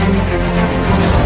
Música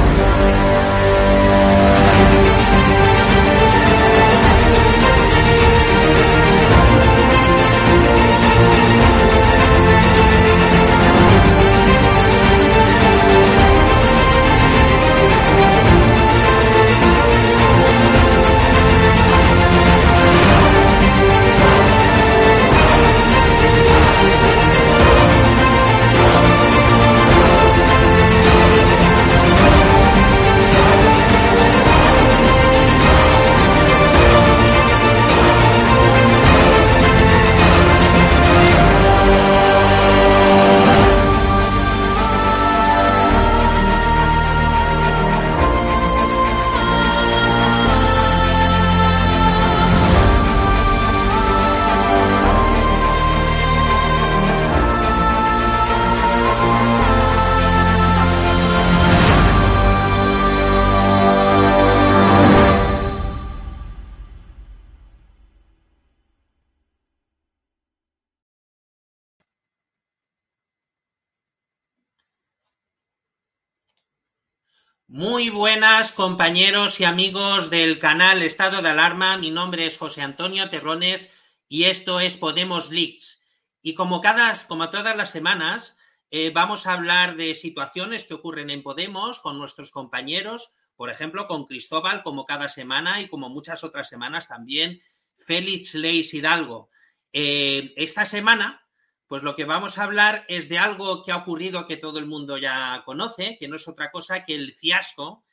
compañeros y amigos del canal Estado de Alarma. Mi nombre es José Antonio Terrones y esto es Podemos Leaks. Y como, cada, como todas las semanas, eh, vamos a hablar de situaciones que ocurren en Podemos con nuestros compañeros, por ejemplo, con Cristóbal, como cada semana y como muchas otras semanas también, Félix Leis Hidalgo. Eh, esta semana pues lo que vamos a hablar es de algo que ha ocurrido que todo el mundo ya conoce, que no es otra cosa que el fiasco,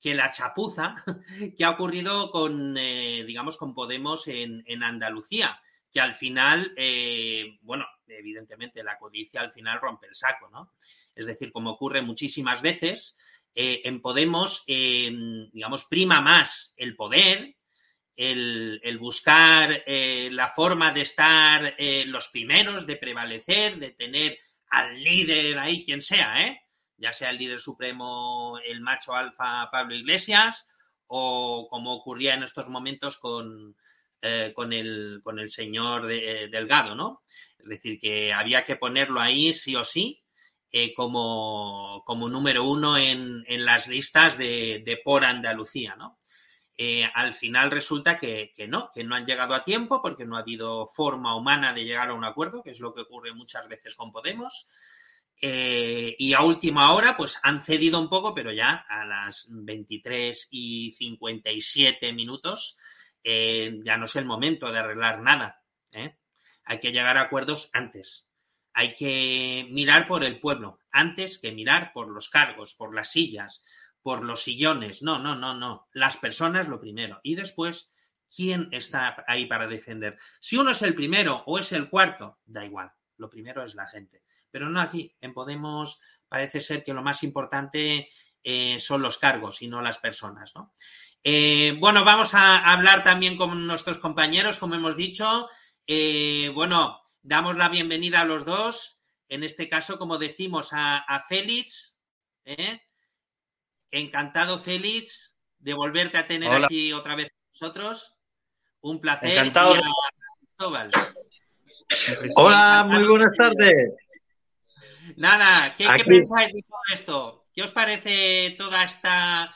que la chapuza que ha ocurrido con, eh, digamos, con Podemos en, Andalucía, que al final, eh, bueno, evidentemente la codicia al final rompe el saco, ¿no? Es decir, como ocurre muchísimas veces, eh, en Podemos, digamos, prima más el poder, el, buscar eh, la forma de estar los primeros, de prevalecer, de tener al líder ahí, quien sea, ¿eh? Ya sea el líder supremo, el macho alfa Pablo Iglesias, o como ocurría en estos momentos con, con, el, con el señor Delgado, ¿no? Es decir, que había que ponerlo ahí sí o sí, como, como, número uno en, en las listas de, por Andalucía, ¿no? Eh, al final resulta que, no, que no han llegado a tiempo porque no ha habido forma humana de llegar a un acuerdo, que es lo que ocurre muchas veces con Podemos. Eh, y a última hora, pues han cedido un poco, pero ya a las 23 y 57 minutos eh, ya no es el momento de arreglar nada. Hay que llegar a acuerdos antes. Hay que mirar por el pueblo antes que mirar por los cargos, por las sillas, por los sillones. No, no, no, no. Las personas lo primero. Y después ¿quién está ahí para defender? Si uno es el primero o es el cuarto, da igual. Lo primero es la gente. Pero no aquí. En Podemos parece ser que lo más importante eh, son los cargos y no las personas, ¿no? Eh, bueno, vamos a hablar también con nuestros compañeros, como hemos dicho. Eh, bueno, damos la bienvenida a los dos. En este caso, como decimos, a, Félix. Encantado, Félix, de volverte a tener aquí otra vez con nosotros. Un placer. Encantado. Hola, muy buenas tardes. Nada, ¿qué, pensáis de todo esto? ¿Qué os parece toda esta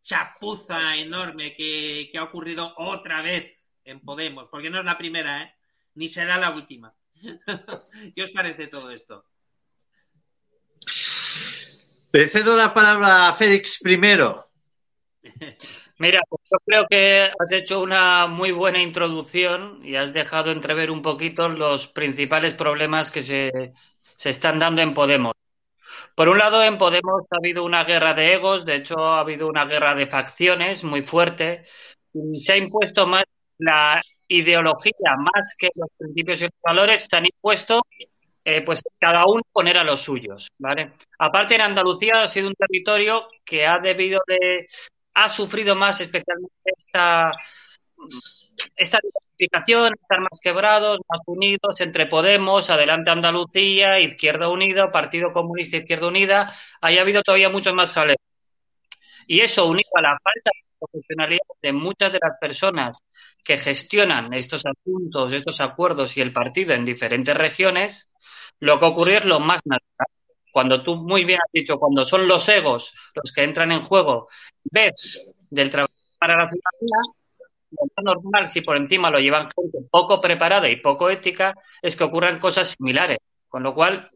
chapuza enorme que, ha ocurrido otra vez en Podemos? Porque no es la primera, ¿eh? Ni será la última. ¿Qué os parece todo esto? Le cedo la palabra a Félix primero. Mira, pues yo creo que has hecho una muy buena introducción y has dejado entrever un poquito los principales problemas que se, se están dando en Podemos. Por un lado, en Podemos ha habido una guerra de egos, de hecho ha habido una guerra de facciones muy fuerte y se ha impuesto más la ideología más que los principios y los valores, se han impuesto eh, pues cada uno poner a los suyos, ¿vale? Aparte en Andalucía ha sido un territorio que ha debido de ha sufrido más especialmente esta, esta diversificación, estar más quebrados, más unidos entre Podemos, Adelante Andalucía, Izquierda Unida, Partido Comunista Izquierda Unida, haya habido todavía muchos más jaleos. Y eso unido a la falta de profesionalidad de muchas de las personas que gestionan estos asuntos, estos acuerdos y el partido en diferentes regiones, lo que ocurrió es lo más natural cuando tú muy bien has dicho, cuando son los egos los que entran en juego, ves del trabajo para la ciudadanía, normal, si por encima lo llevan gente poco preparada y poco ética, es que ocurran cosas similares. Con lo cual,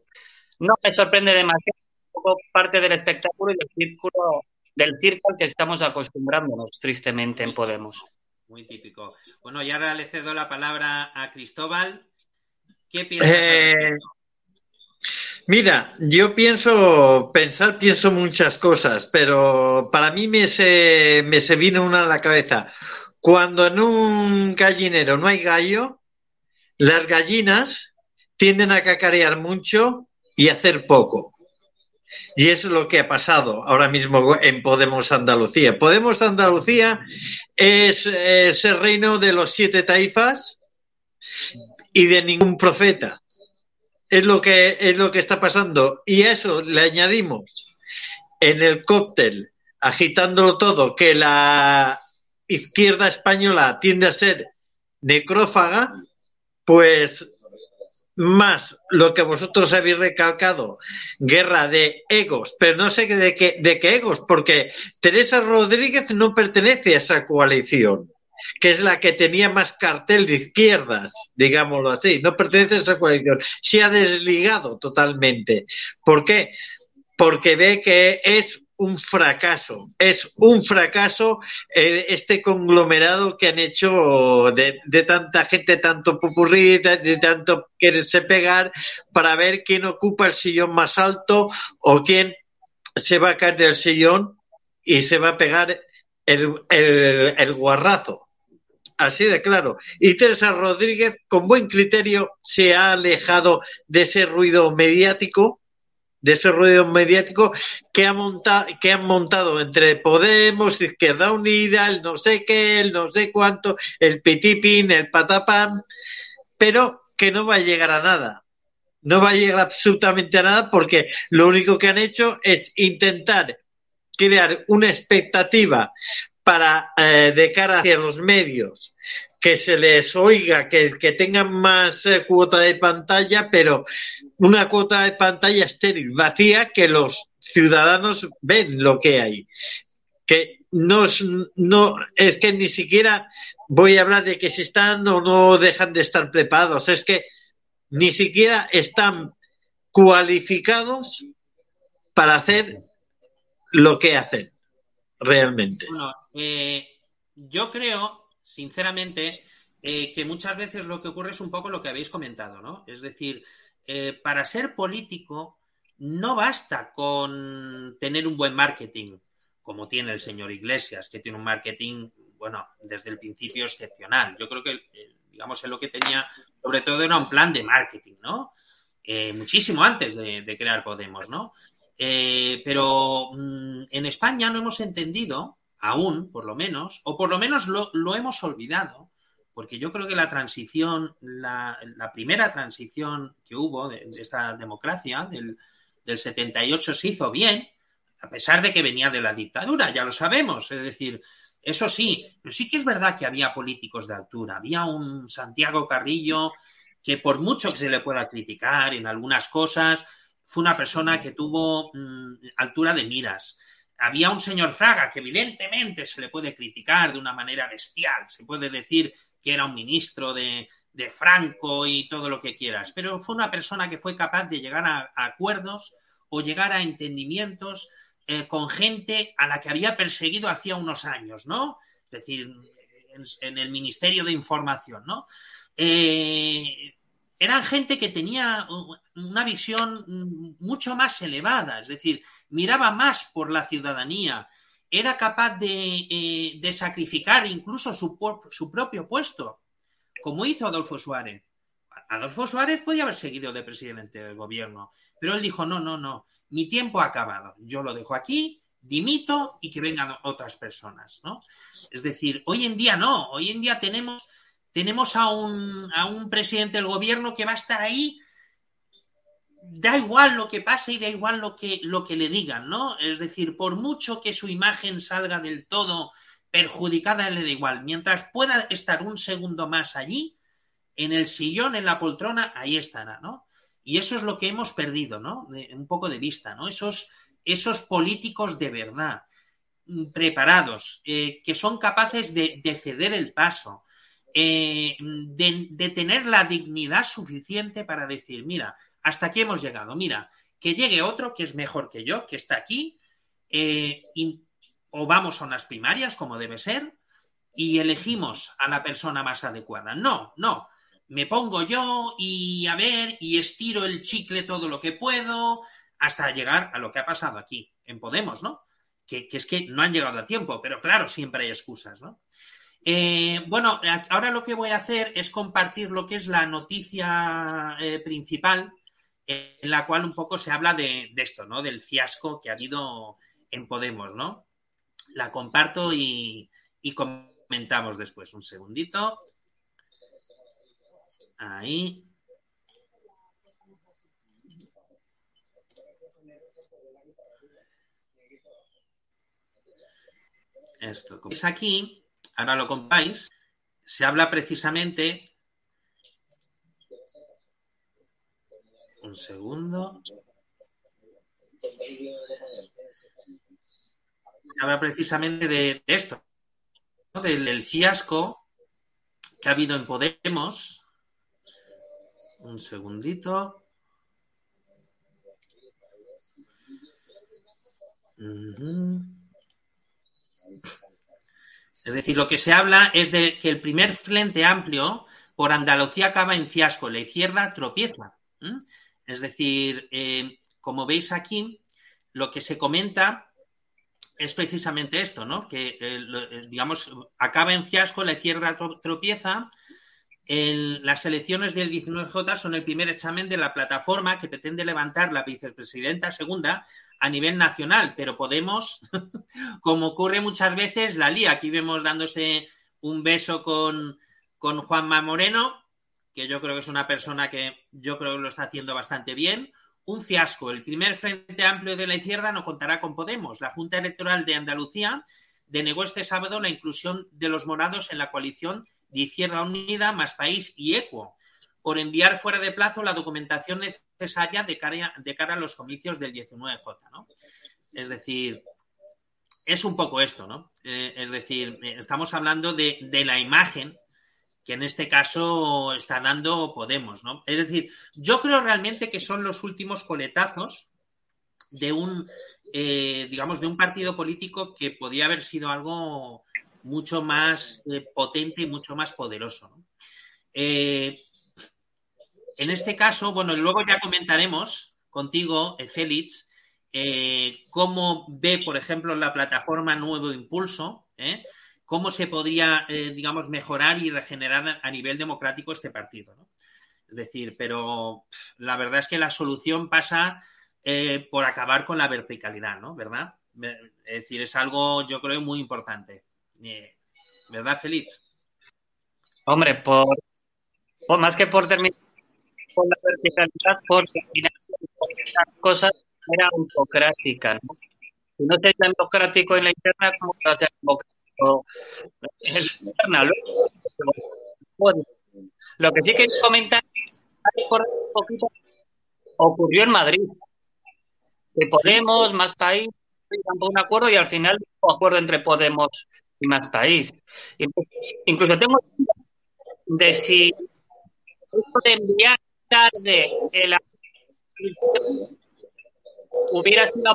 no me sorprende demasiado, un poco parte del espectáculo y del círculo del circo al que estamos acostumbrándonos tristemente en Podemos. Muy típico. Bueno, y ahora le cedo la palabra a Cristóbal. ¿Qué piensas? Eh, Mira, yo pienso, pensar, pienso muchas cosas, pero para mí me se, me se vino una a la cabeza. Cuando en un gallinero no hay gallo, las gallinas tienden a cacarear mucho y hacer poco. Y es lo que ha pasado ahora mismo en Podemos Andalucía. Podemos Andalucía es, es el reino de los siete taifas y de ningún profeta es lo que es lo que está pasando y a eso le añadimos en el cóctel agitándolo todo que la izquierda española tiende a ser necrófaga pues más lo que vosotros habéis recalcado, guerra de egos, pero no sé de qué, de qué egos, porque Teresa Rodríguez no pertenece a esa coalición que es la que tenía más cartel de izquierdas, digámoslo así, no pertenece a esa coalición, se ha desligado totalmente. ¿Por qué? Porque ve que es un fracaso, es un fracaso eh, este conglomerado que han hecho de, tanta gente, tanto popurrí, de, tanto quererse pegar para ver quién ocupa el sillón más alto o quién se va a caer del sillón y se va a pegar el, el guarrazo. Así de claro. Y Teresa Rodríguez, con buen criterio, se ha alejado de ese ruido mediático, de ese ruido mediático que, ha montado, que han montado entre Podemos, Izquierda Unida, el no sé qué, el no sé cuánto, el pitipin, el patapam, pero que no va a llegar a nada. No va a llegar absolutamente a nada porque lo único que han hecho es intentar crear una expectativa para eh, de cara hacia los medios que se les oiga, que, tengan más eh, cuota de pantalla, pero una cuota de pantalla estéril, vacía, que los ciudadanos ven lo que hay. Que no, no es que ni siquiera voy a hablar de que si están o no dejan de estar preparados, es que ni siquiera están cualificados para hacer lo que hacen realmente. Eh, yo creo, sinceramente, eh, que muchas veces lo que ocurre es un poco lo que habéis comentado, ¿no? Es decir, eh, para ser político no basta con tener un buen marketing, como tiene el señor Iglesias, que tiene un marketing bueno, desde el principio excepcional. Yo creo que, digamos, es lo que tenía, sobre todo era un plan de marketing, ¿no? muchísimo antes de, crear Podemos, ¿no? pero mm, en España no hemos entendido, aún, por lo menos, o por lo menos lo, hemos olvidado, porque yo creo que la transición, la, primera transición que hubo de, esta democracia, del, 78, se hizo bien, a pesar de que venía de la dictadura, ya lo sabemos. Es decir, eso sí, pero sí que es verdad que había políticos de altura. Había un Santiago Carrillo que por mucho que se le pueda criticar en algunas cosas, fue una persona que tuvo mm, altura de miras. Había un señor Fraga que evidentemente se le puede criticar de una manera bestial, se puede decir que era un ministro de, Franco y todo lo que quieras, pero fue una persona que fue capaz de llegar a, acuerdos o llegar a entendimientos eh, con gente a la que había perseguido hacía unos años, ¿no? Es decir, en, el Ministerio de Información, ¿no? Eh, eran gente que tenía una visión mucho más elevada, es decir, miraba más por la ciudadanía, era capaz eh, de, sacrificar incluso su, su, propio puesto, como hizo Adolfo Suárez. Adolfo Suárez podía haber seguido de presidente del gobierno, pero él dijo, no, no, no, mi tiempo ha acabado, yo lo dejo aquí, dimito y que vengan otras personas, ¿no? Es decir, hoy en día no, hoy en día tenemos, tenemos a, un, a un presidente del gobierno que va a estar ahí da igual lo que pase y da igual lo que, lo que le digan, ¿no? Es decir, por mucho que su imagen salga del todo perjudicada, le da igual. Mientras pueda estar un segundo más allí, en el sillón, en la poltrona, ahí estará, ¿no? Y eso es lo que hemos perdido, ¿no? un poco de vista, ¿no? Esos, esos políticos de verdad, preparados, eh, que son capaces de, ceder el paso, eh, de, tener la dignidad suficiente para decir, mira, hasta aquí hemos llegado. Mira, que llegue otro que es mejor que yo, que está aquí, eh, o vamos a unas primarias, como debe ser, y elegimos a la persona más adecuada. No, no. Me pongo yo y a ver, y estiro el chicle todo lo que puedo, hasta llegar a lo que ha pasado aquí, en Podemos, ¿no? Que, es que no han llegado a tiempo, pero claro, siempre hay excusas, ¿no? Eh, bueno, ahora lo que voy a hacer es compartir lo que es la noticia eh, principal en la cual un poco se habla de, esto, ¿no? Del fiasco que ha habido en Podemos, ¿no? La comparto y, comentamos después. Un segundito. Ahí. Esto, como veis aquí, ahora lo compáis, se habla precisamente Un segundo. Habla precisamente de, esto, del, fiasco que ha habido en Podemos. Un segundito. Es decir, lo que se habla es de que el primer frente amplio por Andalucía acaba en fiasco, la izquierda tropieza. Es decir, eh, como veis aquí, lo que se comenta es precisamente esto, ¿no? Que, eh, eh, digamos, acaba en fiasco, la izquierda tropieza. las elecciones del 19J son el primer examen de la plataforma que pretende levantar la vicepresidenta segunda a nivel nacional, pero Podemos, como ocurre muchas veces, la lía. Aquí vemos dándose un beso con, con Juanma Moreno, que yo creo que es una persona que yo creo que lo está haciendo bastante bien. Un fiasco. El primer Frente Amplio de la Izquierda no contará con Podemos. La Junta Electoral de Andalucía denegó este sábado la inclusión de los morados en la coalición de Izquierda Unida, Más País y Equo, por enviar fuera de plazo la documentación necesaria de cara, a los comicios del 19J. ¿no? Es decir, es un poco esto, ¿no? Eh, es decir, eh, estamos hablando de, la imagen que en este caso está dando Podemos, ¿no? Es decir, yo creo realmente que son los últimos coletazos de un, eh, digamos, de un partido político que podía haber sido algo mucho más potente y mucho más poderoso. Eh, en este caso, bueno, luego ya comentaremos contigo, Félix, cómo ve, por ejemplo, la plataforma Nuevo Impulso, cómo se podría, eh, digamos, mejorar y regenerar a nivel democrático este partido. ¿no? Es decir, pero la verdad es que la solución pasa eh, por acabar con la verticalidad, ¿no? ¿Verdad? Es decir, es algo, yo creo, muy importante. Eh, ¿Verdad, Félix? Hombre, por, más que por terminar con la verticalidad, porque las cosas eran autocráticas, ¿no? Si no es democrático en la interna, ¿cómo va a ser democrático en la interna? Lo que sí que comentar, un poquito, ocurrió en Madrid. Que Podemos, más país, un acuerdo y al final un acuerdo entre Podemos y más país. Incluso tengo de si esto de enviar tarde el hubiera sido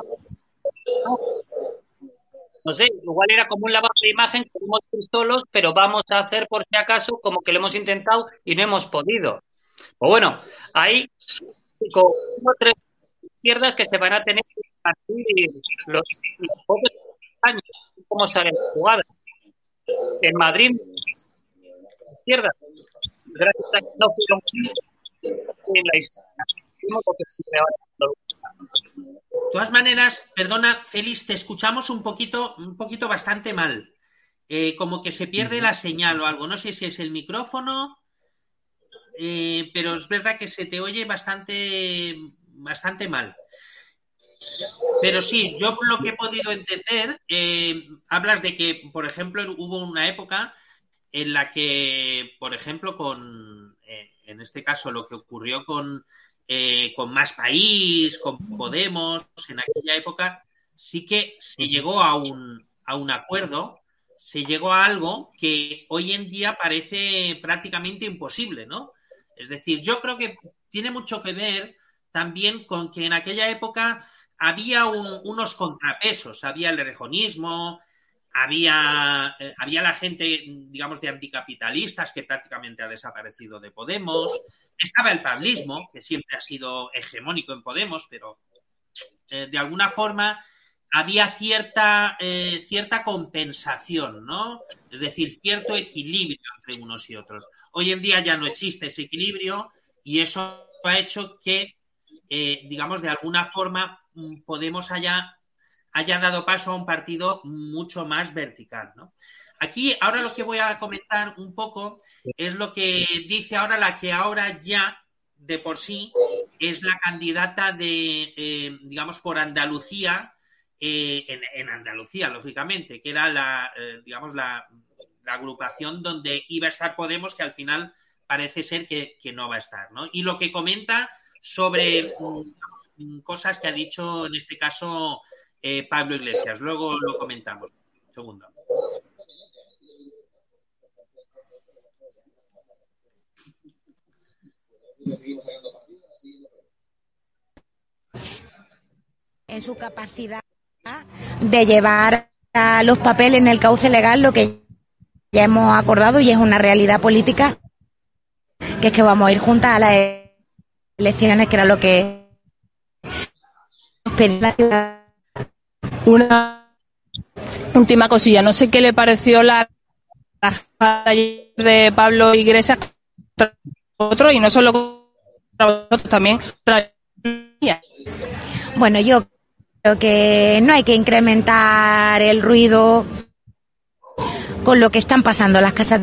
no sé, igual era como un lavado de imagen, tenemos pistolos, pero vamos a hacer por si acaso como que lo hemos intentado y no hemos podido. Pues bueno, hay como tres izquierdas que se van a tener que partir los, pocos años, cómo sale la jugada. En Madrid, izquierda, gracias a que no fueron en la historia, lo que ahora todas maneras, perdona, Félix, te escuchamos un poquito, un poquito bastante mal. Eh, como que se pierde la señal o algo. No sé si es el micrófono, eh, pero es verdad que se te oye bastante, bastante mal. Pero sí, yo lo que he podido entender, eh, hablas de que, por ejemplo, hubo una época en la que, por ejemplo, con, en este caso, lo que ocurrió con eh, con Más País, con Podemos, en aquella época, sí que se llegó a un, a un acuerdo, se llegó a algo que hoy en día parece prácticamente imposible, ¿no? Es decir, yo creo que tiene mucho que ver también con que en aquella época había unos contrapesos, había el rejonismo, había, eh, había la gente, digamos, de anticapitalistas que prácticamente ha desaparecido de Podemos, estaba el pablismo, que siempre ha sido hegemónico en Podemos, pero eh, de alguna forma había cierta, eh, cierta compensación, ¿no? Es decir, cierto equilibrio entre unos y otros. Hoy en día ya no existe ese equilibrio y eso ha hecho que, digamos, de alguna forma mm, Podemos haya haya dado paso a un partido mucho más vertical. ¿no? Aquí, ahora lo que voy a comentar un poco es lo que dice ahora la que ahora ya de por sí es la candidata de, eh, digamos, por Andalucía, eh, en, Andalucía, lógicamente, que era la, eh, digamos, la, agrupación donde iba a estar Podemos, que al final parece ser que, que no va a estar, ¿no? Y lo que comenta sobre mm, cosas que ha dicho, en este caso, eh, Pablo Iglesias. Luego lo comentamos. segundo. En su capacidad de llevar a los papeles en el cauce legal lo que ya hemos acordado y es una realidad política, que es que vamos a ir juntas a las elecciones, que era lo que la ciudad una última cosilla, no sé qué le pareció la de Pablo Iglesias otro y no solo también bueno yo creo que no hay que incrementar el ruido con lo que están pasando las casas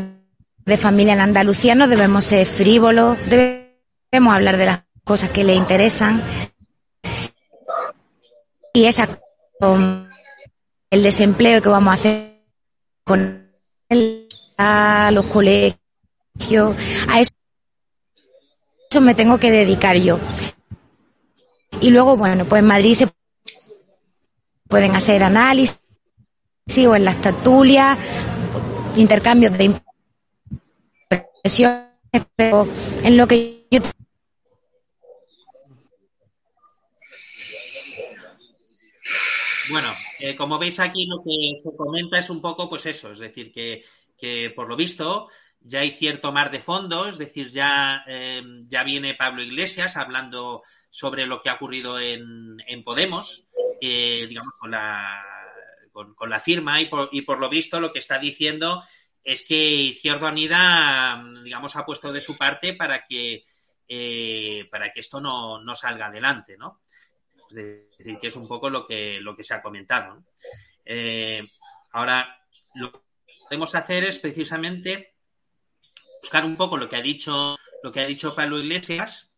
de familia en Andalucía. No debemos ser frívolos debemos hablar de las cosas que le interesan. Y esa el desempleo que vamos a hacer con a los colegios, a eso, me tengo que dedicar yo. Y luego, bueno, pues en Madrid se pueden hacer análisis o en las tertulias, intercambios de impresiones, pero en lo que yo Bueno, eh, como veis aquí lo que se comenta es un poco pues eso, es decir, que, por lo visto ya hay cierto mar de fondo, es decir, ya, eh, ya viene Pablo Iglesias hablando sobre lo que ha ocurrido en, Podemos, eh, digamos, con la, con, la firma y por, y por lo visto lo que está diciendo es que Izquierda Unida, digamos, ha puesto de su parte para que, eh, para que esto no, no, salga adelante, ¿no? Es decir, que es un poco lo que, lo que se ha comentado. Eh, ahora, lo que podemos hacer es precisamente buscar un poco lo que ha dicho, lo que ha dicho Pablo Iglesias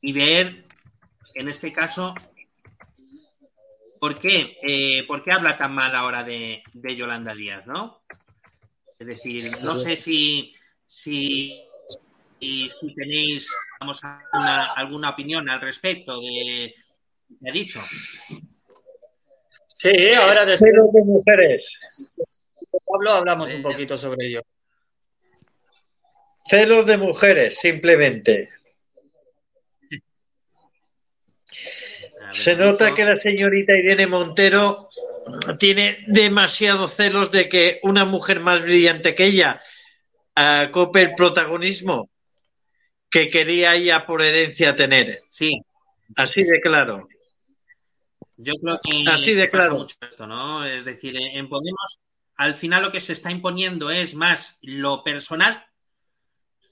y ver, en este caso, por qué, eh, por qué habla tan mal ahora de, de Yolanda Díaz, ¿no? Es decir, no sé si, si, si tenéis vamos, alguna, alguna opinión al respecto de me ha dicho. Sí, ahora después de mujeres. Pablo hablamos un poquito sobre ello. Celos de mujeres, simplemente. Se nota que la señorita Irene Montero tiene demasiados celos de que una mujer más brillante que ella uh, cope el protagonismo que quería ella por herencia tener. Sí. Así de claro. Yo creo que así de claro. Mucho esto, ¿no? Es decir, en Podemos, al final lo que se está imponiendo es más lo personal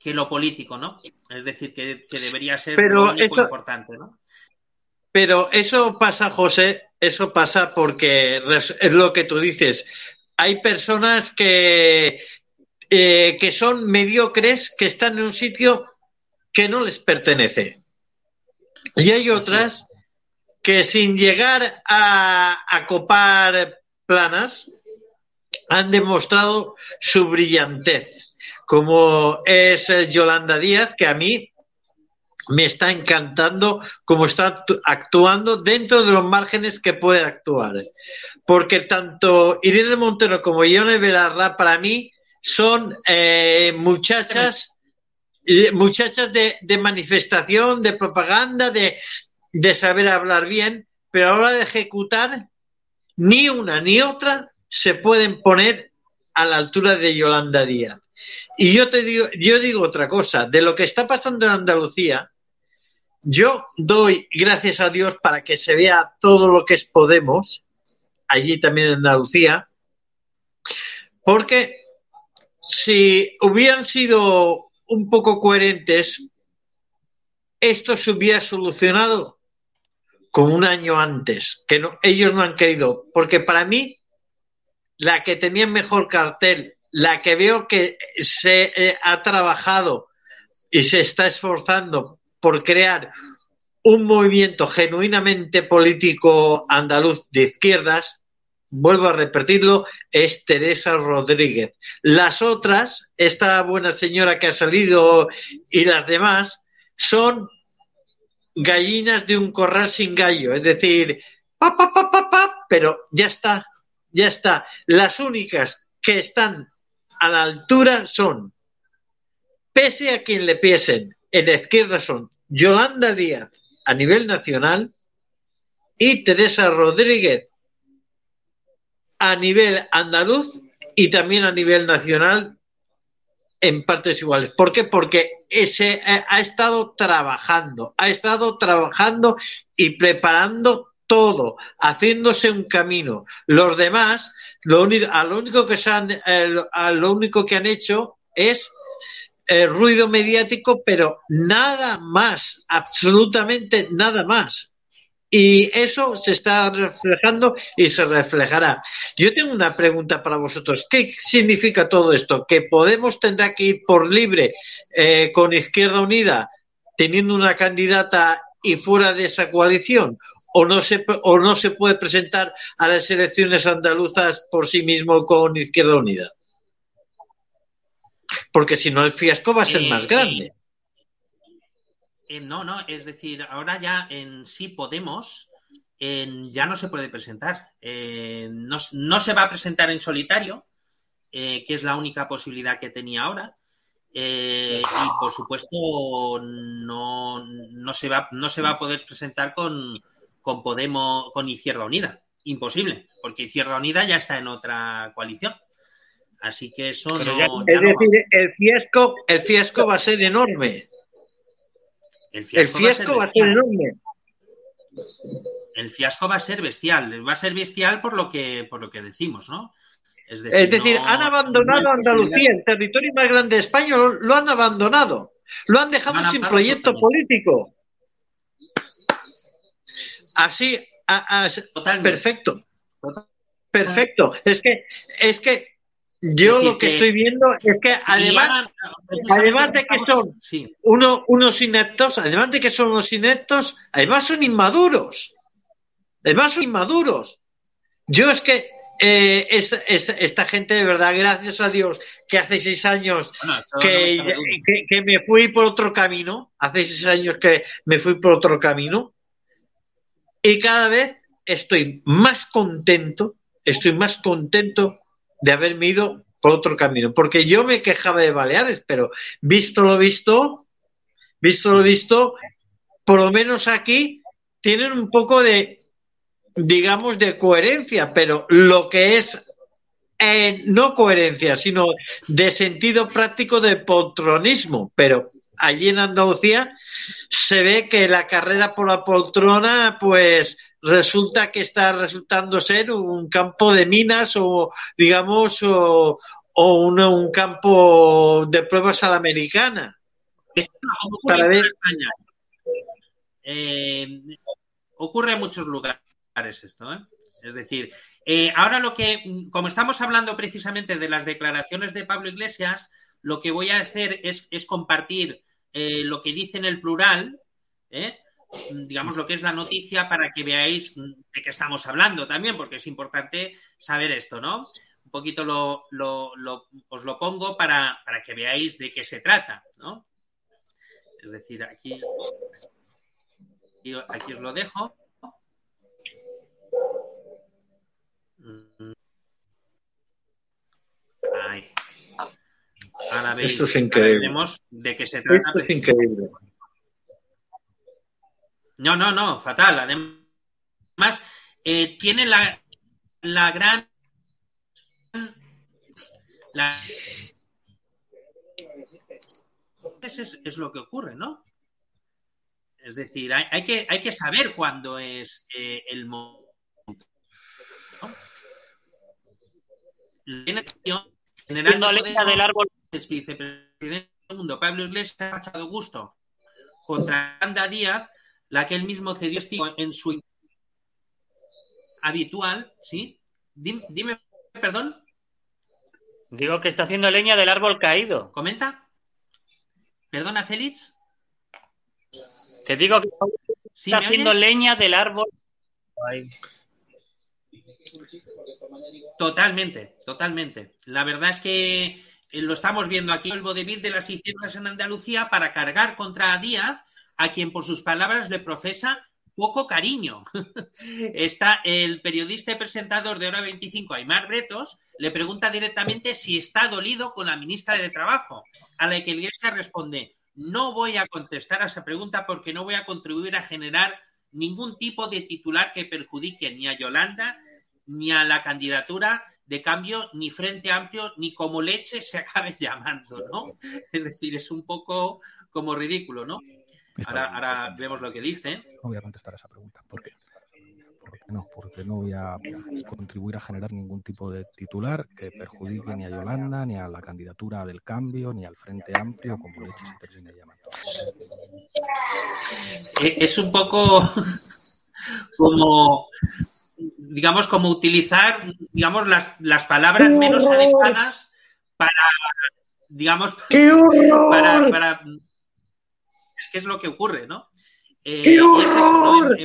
que lo político, ¿no? Es decir, que, que debería ser Pero lo único eso, importante, ¿no? Pero eso pasa, José, eso pasa porque es lo que tú dices. Hay personas que, eh, que son mediocres, que están en un sitio que no les pertenece. Y hay otras que sin llegar a, a copar planas han demostrado su brillantez, como es Yolanda Díaz, que a mí me está encantando cómo está actuando dentro de los márgenes que puede actuar. Porque tanto Irene Montero como Ione Belarra para mí son eh, muchachas, muchachas de, manifestación, de propaganda, de, de saber hablar bien, pero a la hora de ejecutar, ni una ni otra se pueden poner a la altura de Yolanda Díaz. Y yo te digo, yo digo otra cosa, de lo que está pasando en Andalucía, yo doy gracias a Dios para que se vea todo lo que es Podemos, allí también en Andalucía, porque si hubieran sido un poco coherentes, esto se hubiera solucionado con un año antes, que no, ellos no han querido, porque para mí la que tenía mejor cartel, la que veo que se eh, ha trabajado y se está esforzando por crear un movimiento genuinamente político andaluz de izquierdas, vuelvo a repetirlo, es Teresa Rodríguez. Las otras, esta buena señora que ha salido y las demás, son gallinas de un corral sin gallo, es decir, pa, pa, pa, pa, pa, pero ya está, ya está. Las únicas que están a la altura son, pese a quien le piesen, en la izquierda son Yolanda Díaz a nivel nacional y Teresa Rodríguez a nivel andaluz y también a nivel nacional en partes iguales. ¿Por qué? Porque ese eh, ha estado trabajando, ha estado trabajando y preparando todo, haciéndose un camino. Los demás, lo único, a único que se han, eh, lo único que han hecho es eh, ruido mediático, pero nada más, absolutamente nada más. Y eso se está reflejando y se reflejará. Yo tengo una pregunta para vosotros. ¿Qué significa todo esto? ¿Que Podemos tendrá que ir por libre eh, con Izquierda Unida teniendo una candidata y fuera de esa coalición? ¿O no, se, ¿O no se puede presentar a las elecciones andaluzas por sí mismo con Izquierda Unida? porque si no el fiasco va a ser Eh, más grande. Eh, no, no, es decir, ahora ya en sí Podemos eh, ya no se puede presentar. Eh, no, no, se va a presentar en solitario, eh, que es la única posibilidad que tenía ahora. y por supuesto no, no, se va, no se va a poder presentar con, con Podemos, con Izquierda Unida. Imposible, porque Izquierda Unida ya está en otra coalición. Así que eso Pero no. ya, ya es no decir, el fiasco, el fiasco va a ser enorme. El El fiasco va a ser enorme. el fiasco va a ser bestial. Va a ser bestial por lo que, por lo que decimos, ¿no? Es decir, no, han abandonado no Andalucía, el territorio más grande de España, lo, lo han abandonado. Lo han dejado han sin proyecto político. Así, a, a, perfecto. Perfecto. Es que, es que yo lo que, que, estoy viendo es que además, además de que son sí. uno, unos ineptos, además de que son unos ineptos, además son inmaduros. Además son inmaduros. Yo es que eh, esta, esta, esta, gente, de verdad, gracias a Dios, que hace seis años bueno, que, no me que, que, me fui por otro camino, hace seis años que me fui por otro camino, y cada vez estoy más contento, estoy más contento de haberme ido por otro camino, porque yo me quejaba de Baleares, pero visto lo visto, visto lo visto, por lo menos aquí tienen un poco de digamos, de coherencia, pero lo que es eh, no coherencia, sino de sentido práctico de poltronismo. Pero allí en Andalucía se ve que la carrera por la poltrona, pues resulta que está resultando ser un campo de minas o, digamos, o, o un, un, campo de pruebas a la americana. Para ver... eh, ocurre en muchos lugares es esto, ¿eh? Es decir, eh, ahora lo que, como estamos hablando precisamente de las declaraciones de Pablo Iglesias, lo que voy a hacer es, es compartir eh, lo que dice en el plural, ¿eh? Digamos lo que es la noticia para que veáis de qué estamos hablando también, porque es importante saber esto, ¿no? Un poquito lo, lo, lo, os lo pongo para, para que veáis de qué se trata, ¿no? Es decir, aquí, aquí os lo dejo. Ay. Ahora veis, Esto es increíble. de qué se trata. Esto es increíble. No, no, no, fatal. Además, eh, tiene la, la gran. La... Es, es, es, lo que ocurre, ¿no? Es decir, hay, hay que, hay que saber cuándo es eh, el momento. ¿no? general leña del árbol. Es vicepresidente del mundo, Pablo Iglesias, ha echado gusto contra Anda Díaz, la que él mismo cedió en su habitual, ¿sí? Dime, dime, perdón. Digo que está haciendo leña del árbol caído. ¿Comenta? ¿Perdona, Félix? Te digo que ¿Sí está haciendo oyes? leña del árbol. Ay. Totalmente, totalmente. La verdad es que eh, lo estamos viendo aquí, el vodevil de las izquierdas en Andalucía para cargar contra Díaz, a quien por sus palabras le profesa poco cariño. Está el periodista y presentador de Hora 25, Aymar Bretos, le pregunta directamente si está dolido con la ministra de Trabajo, a la que Iglesia responde, no voy a contestar a esa pregunta porque no voy a contribuir a generar ningún tipo de titular que perjudique ni a Yolanda ni a la candidatura de cambio, ni Frente Amplio, ni como leche se acabe llamando, ¿no? Es decir, es un poco como ridículo, ¿no? Ahora, ahora vemos lo que dice. No voy a contestar a esa pregunta. ¿Por qué? Porque no, porque no voy a contribuir a generar ningún tipo de titular que perjudique ni a Yolanda, ni a la candidatura del cambio, ni al Frente Amplio, como leche se termine llamando. Eh, Es un poco como digamos, como utilizar, digamos, las, las palabras menos adecuadas para, digamos, para, para, es que es lo que ocurre, ¿no? Eh, y es eso, ¿no?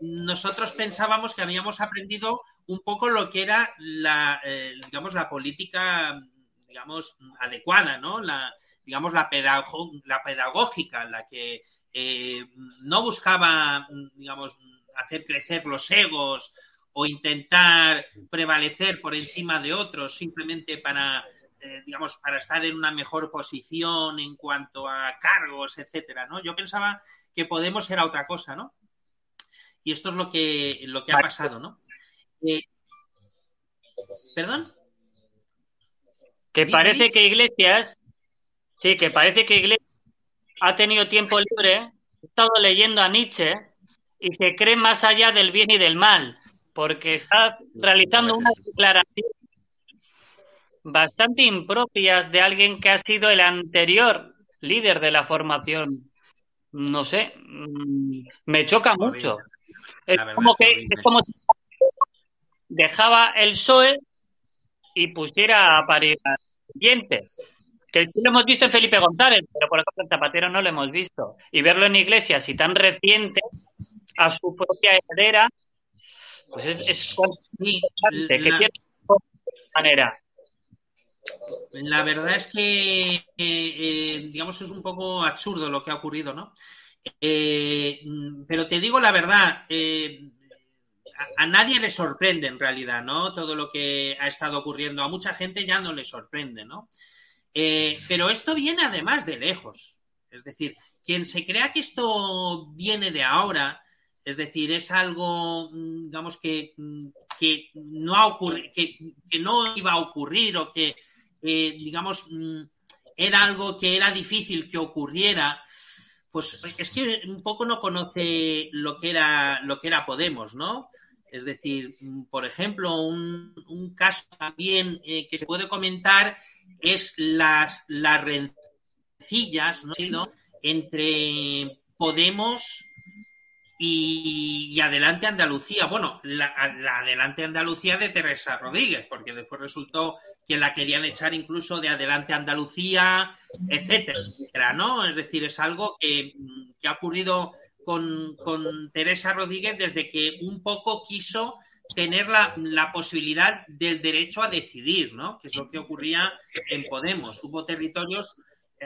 Nosotros pensábamos que habíamos aprendido un poco lo que era la, eh, digamos, la política, digamos, adecuada, ¿no? La, digamos, la, pedago la pedagógica, la que eh, no buscaba, digamos, hacer crecer los egos o intentar prevalecer por encima de otros simplemente para, eh, digamos, para estar en una mejor posición en cuanto a cargos, etcétera, ¿no? Yo pensaba que Podemos era otra cosa, ¿no? Y esto es lo que, lo que ha pasado, ¿no? Eh, ¿Perdón? Que parece que Iglesias, sí, que parece que Iglesias ha tenido tiempo libre, he estado leyendo a Nietzsche y se cree más allá del bien y del mal, porque está realizando unas declaraciones bastante impropias de alguien que ha sido el anterior líder de la formación. No sé, mm, me choca mucho. Es como, que, es como si dejaba el PSOE y pusiera a parir al siguiente. Que sí lo hemos visto en Felipe González, pero por ejemplo en Zapatero no lo hemos visto. Y verlo en Iglesias y tan reciente a su propia heredera, pues es, es que tiene manera. La verdad es que, eh, eh, digamos, es un poco absurdo lo que ha ocurrido, ¿no? Eh, pero te digo la verdad, a, nadie le sorprende en realidad, ¿no? Todo lo que ha estado ocurriendo, a mucha gente ya no le sorprende, ¿no? pero esto viene además de lejos. Es decir, quien se crea que esto viene de ahora, es decir, es algo, mm, digamos, que, mm, que no ha que, que, no iba a ocurrir o que digamos, mm, era algo que era difícil que ocurriera, pues es que un poco no conoce lo que era, lo que era Podemos, ¿no? Es decir, mm, por ejemplo, un, un caso también eh, que se puede comentar es las, las rencillas ¿no? entre Podemos y, Adelante Andalucía. Bueno, la, la, Adelante Andalucía de Teresa Rodríguez, porque después resultó que la querían echar incluso de Adelante Andalucía, etcétera, ¿no? Es decir, es algo que, que ha ocurrido con, con, Teresa Rodríguez desde que un poco quiso tener la, la, posibilidad del derecho a decidir, ¿no? Que es lo que ocurría en Podemos. Hubo territorios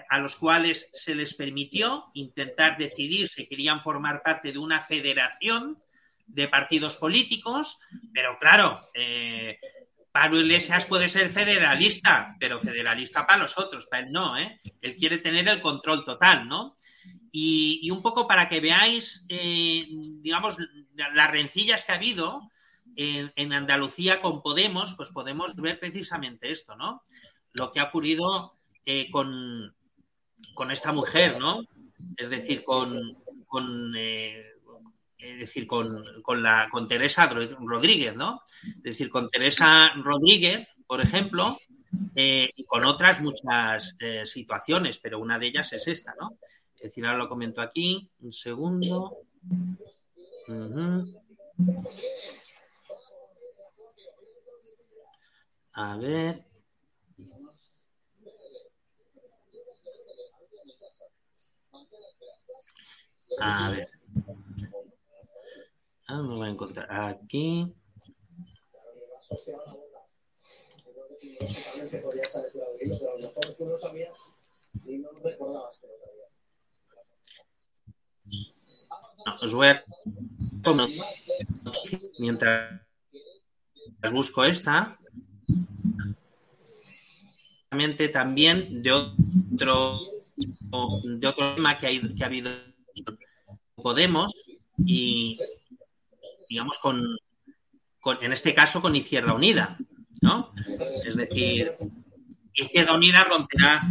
a los cuales se les permitió intentar decidir si querían formar parte de una federación de partidos políticos, pero claro, eh, Pablo Iglesias puede ser federalista, pero federalista para los otros, para él no, ¿eh? Él quiere tener el control total, ¿no? Y, y un poco para que veáis, eh, digamos, las rencillas que ha habido en, en, Andalucía con Podemos, pues podemos ver precisamente esto, ¿no? Lo que ha ocurrido eh, con, con esta mujer, ¿no? Es decir, con, eh, es decir, con, con, Teresa Rodríguez, ¿no? Es decir, con Teresa Rodríguez, por ejemplo, eh, y con otras muchas eh, situaciones, pero una de ellas es esta, ¿no? Es decir, ahora lo comento aquí, un segundo. A ver. A ver. Ah, me voy a encontrar aquí. No, os voy a mientras busco esta también de otro de otro tema que, hay, que ha habido Podemos y, digamos, con, en este caso, con Izquierda Unida, ¿no? Es decir, Izquierda Unida romperá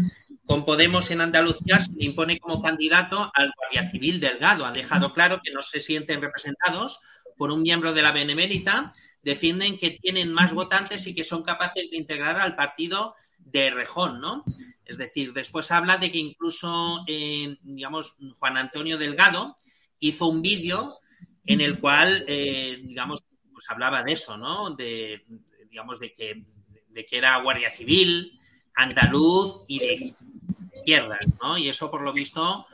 con Podemos en Andalucía, se le impone como candidato al Guardia Civil Delgado. Ha dejado claro que no se sienten representados por un miembro de la Benemérita, defienden que tienen más votantes y que son capaces de integrar al partido de Rejón, ¿no? Es decir, después habla de que incluso, eh, digamos, Juan Antonio Delgado hizo un vídeo en el cual, eh, digamos, pues hablaba de eso, ¿no? De, digamos, de que, de que era guardia civil, andaluz y de izquierda, ¿no? Y eso, por lo visto,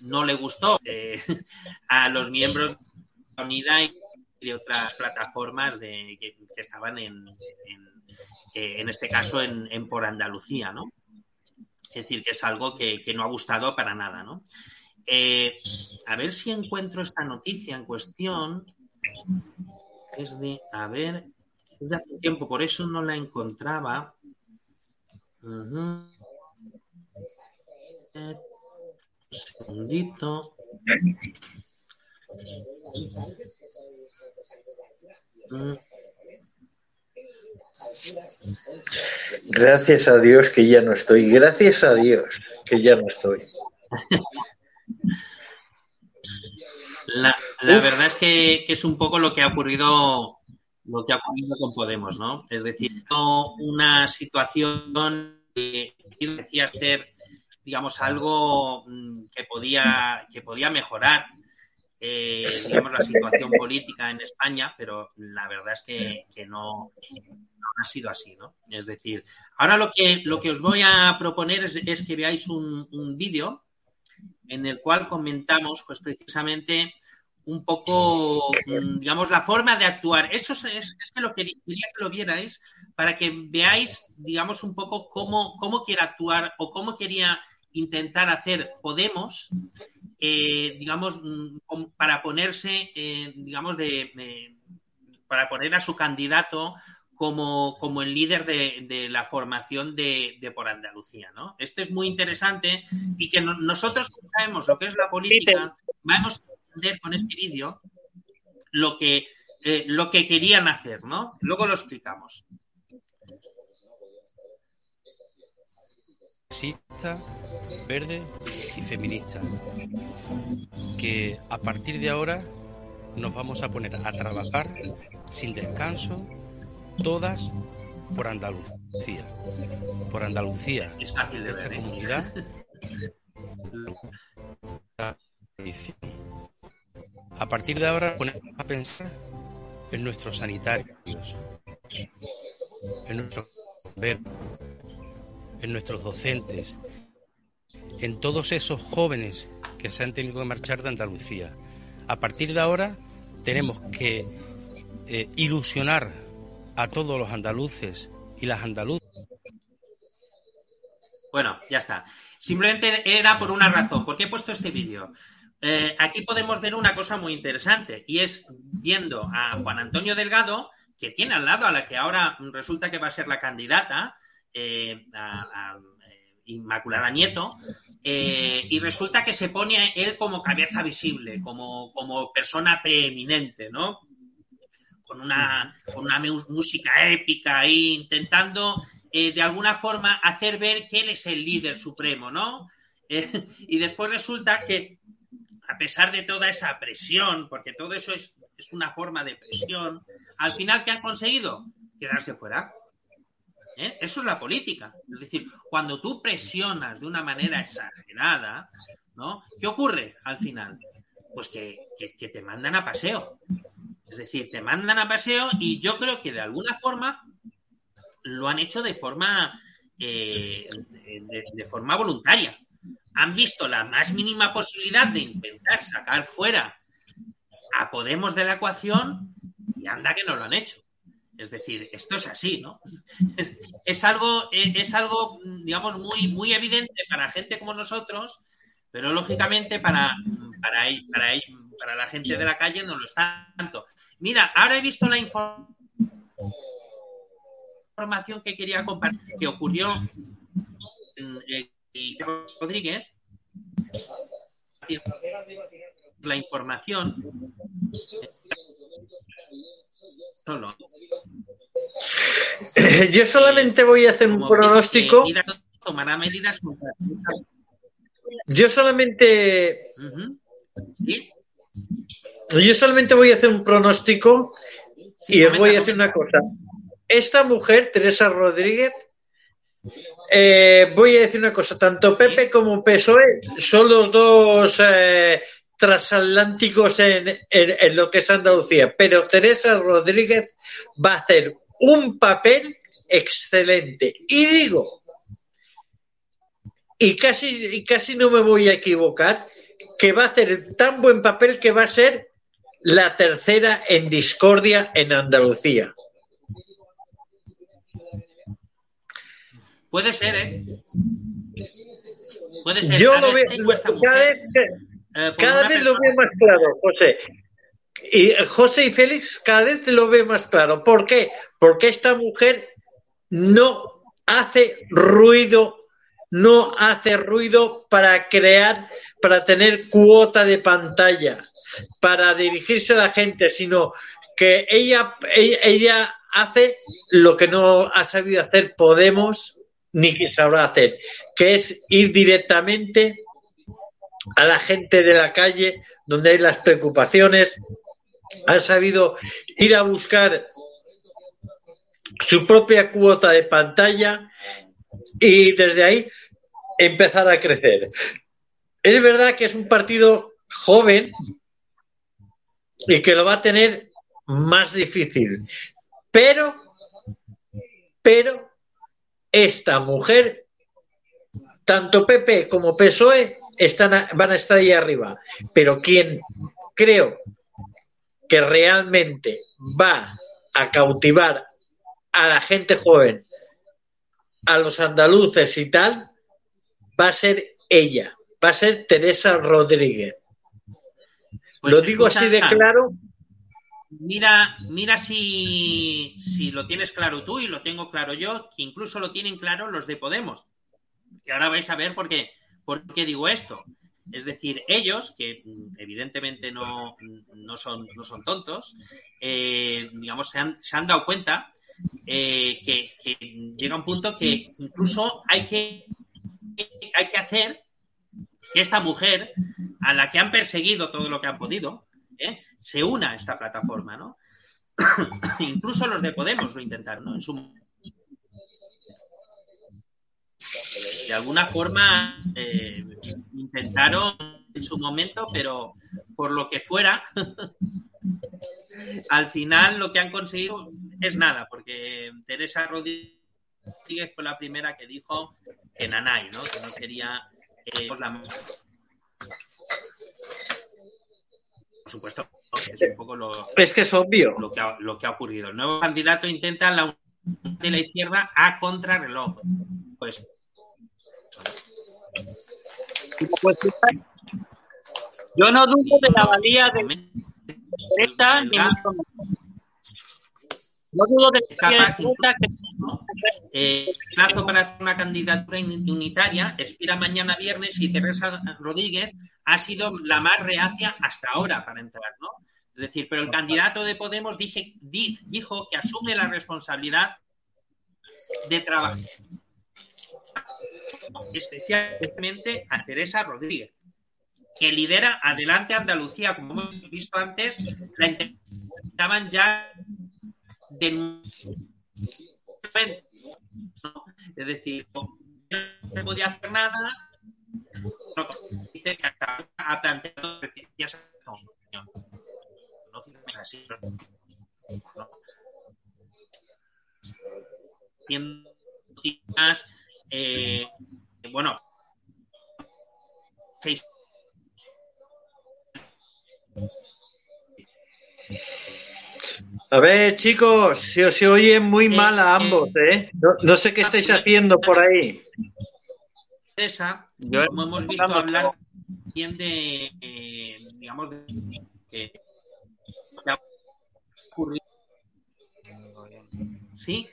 no le gustó eh, a los miembros de la unidad y de otras plataformas de, que, estaban en, en, este caso en, en, por Andalucía, ¿no? Es decir, que es algo que, no ha gustado para nada, ¿no? Eh, a ver si encuentro esta noticia en cuestión. Es de, a ver, es de hace tiempo, por eso no la encontraba. Uh -huh. eh, un segundito. Mm. Gracias a Dios que ya no estoy. Gracias a Dios que ya no estoy. La, la verdad es que, que, es un poco lo que ha ocurrido lo que ha ocurrido con Podemos, ¿no? Es decir, una situación que decía ser, digamos, algo mm, que podía, que podía mejorar, eh, digamos, la situación política en España, pero la verdad es que, que no, ha sido así, ¿no? Es decir, ahora lo que, lo que os voy a proponer es, que veáis un, vídeo en el cual comentamos, pues precisamente, un poco, mm, digamos, la forma de actuar. Eso es, es, que lo quería, quería, que lo vierais para que veáis, digamos, un poco cómo, cómo quiere actuar o cómo quería intentar hacer Podemos, eh, digamos, mm, para ponerse, eh, digamos, de, para poner a su candidato como, como el líder de, de la formación de, de, por Andalucía, ¿no? Este es muy interesante y que no, nosotros sabemos lo que es la política, vamos a entender con este vídeo lo que, eh, lo que querían hacer, ¿no? Luego lo explicamos. Verde y feminista. Que a partir de ahora nos vamos a poner a trabajar sin descanso todas por Andalucía. Por Andalucía. Esta ver, ¿eh? comunidad. A partir de ahora ponemos a pensar en nuestros sanitarios, en nuestros en nuestros docentes, en todos esos jóvenes que se han tenido que marchar de Andalucía. A partir de ahora tenemos que eh, ilusionar a todos los andaluces y las andaluzas. Bueno, ya está. Simplemente era por una razón. ¿Por qué he puesto este vídeo? Eh, aquí podemos ver una cosa muy interesante y es viendo a Juan Antonio Delgado, que tiene al lado a la que ahora resulta que va a ser la candidata, eh, a, a, Inmaculada Nieto, eh, y resulta que se pone él como cabeza visible, como, como persona preeminente, ¿no? Con una, con una música épica ahí, intentando eh, de alguna forma hacer ver que él es el líder supremo, ¿no? Eh, y después resulta que, a pesar de toda esa presión, porque todo eso es, es una forma de presión, al final, ¿qué han conseguido? Quedarse fuera. ¿Eh? Eso es la política. Es decir, cuando tú presionas de una manera exagerada, ¿no? ¿Qué ocurre al final? Pues que, que, te mandan a paseo. Es decir, te mandan a paseo y yo creo que de alguna forma lo han hecho de forma, eh, de forma voluntaria. Han visto la más mínima posibilidad de intentar sacar fuera a Podemos de la ecuación y anda que no lo han hecho. Es decir, esto es así, ¿no? Es, algo, es algo, digamos, muy, muy evidente para gente como nosotros, pero lógicamente para, para, para, para la gente de la calle no lo está tanto. Mira, ahora he visto la información que quería compartir, que ocurrió eh, Rodríguez, la información solo. Yo solamente voy a hacer un pronóstico. Tomará medidas Yo solamente. Uh -huh. ¿Sí? Yo solamente voy a hacer un pronóstico sí, y os voy a decir una cosa. Esta mujer, Teresa Rodríguez, eh, voy a decir una cosa, tanto Pepe como PSOE son los dos eh, transatlánticos en, en, en, lo que es Andalucía, pero Teresa Rodríguez va a hacer un papel excelente. Y digo, y casi, y casi no me voy a equivocar, que va a hacer tan buen papel que va a ser la tercera en discordia en Andalucía. Puede ser, ¿eh? Puede ser. Yo lo veo, cada vez, eh, cada vez lo veo más claro, José. Y José y Félix cada vez lo ve más claro. ¿Por qué? Porque esta mujer no hace ruido, no hace ruido para crear, para tener cuota de pantalla, para dirigirse a la gente, sino que ella, ella, ella hace lo que no ha sabido hacer Podemos ni que sabrá hacer, que es ir directamente a la gente de la calle, donde hay las preocupaciones, ha sabido ir a buscar su propia cuota de pantalla y desde ahí empezar a crecer. Es verdad que es un partido joven y que lo va a tener más difícil, pero, pero esta mujer, tanto PP como PSOE, están van a estar ahí arriba, pero quien creo que realmente va a cautivar a la gente joven, a los andaluces y tal, va a ser ella, va a ser Teresa Rodríguez. Pues lo digo así de claro. Mira, mira si, si lo tienes claro tú y lo tengo claro yo, que incluso lo tienen claro los de Podemos. Y ahora vais a ver por qué, por qué digo esto. Es decir, ellos, que mm, evidentemente no, no, son, no son tontos, eh, digamos, se han, se han dado cuenta eh, que, que llega un punto que incluso hay que, hay que hacer que esta mujer, a la que han perseguido todo lo que han podido, ¿eh? se una a esta plataforma, ¿no? Incluso los de Podemos lo intentaron, ¿no? En su... De alguna forma eh, intentaron en su momento, pero por lo que fuera, al final lo que han conseguido es nada, porque Teresa Rodríguez fue la primera que dijo que Nanay, ¿no? Que no quería eh, la por supuesto, es un poco lo, Es que es obvio. lo, que ha, lo que ha ocurrido. El nuevo candidato intenta la unidad de la izquierda a contrarreloj. Pues Yo no dudo de la valía de esta ni mucho menos. No dudo de la valía de capaz esta que eh, el plazo para hacer una candidatura unitaria expira mañana viernes y Teresa Rodríguez ha sido la más reacia hasta ahora para entrar, ¿no? Es decir, pero el candidato de Podemos dije- dijo que asume la responsabilidad de trabajar especialmente a Teresa Rodríguez, que lidera Adelante Andalucía, como hemos visto antes, la intentaban ya de. Es decir, no se podía hacer nada. Dice que hasta ha planteado reticencias a esta opinión. No es así. ¿no? Eh, bueno, seis A ver, chicos, se os se oyen muy mal a ambos, ¿eh? No, no sé qué estáis haciendo por ahí. Teresa, Yo- como hemos visto hablar bien de, eh, digamos, de que que ha ocurrido. Sí.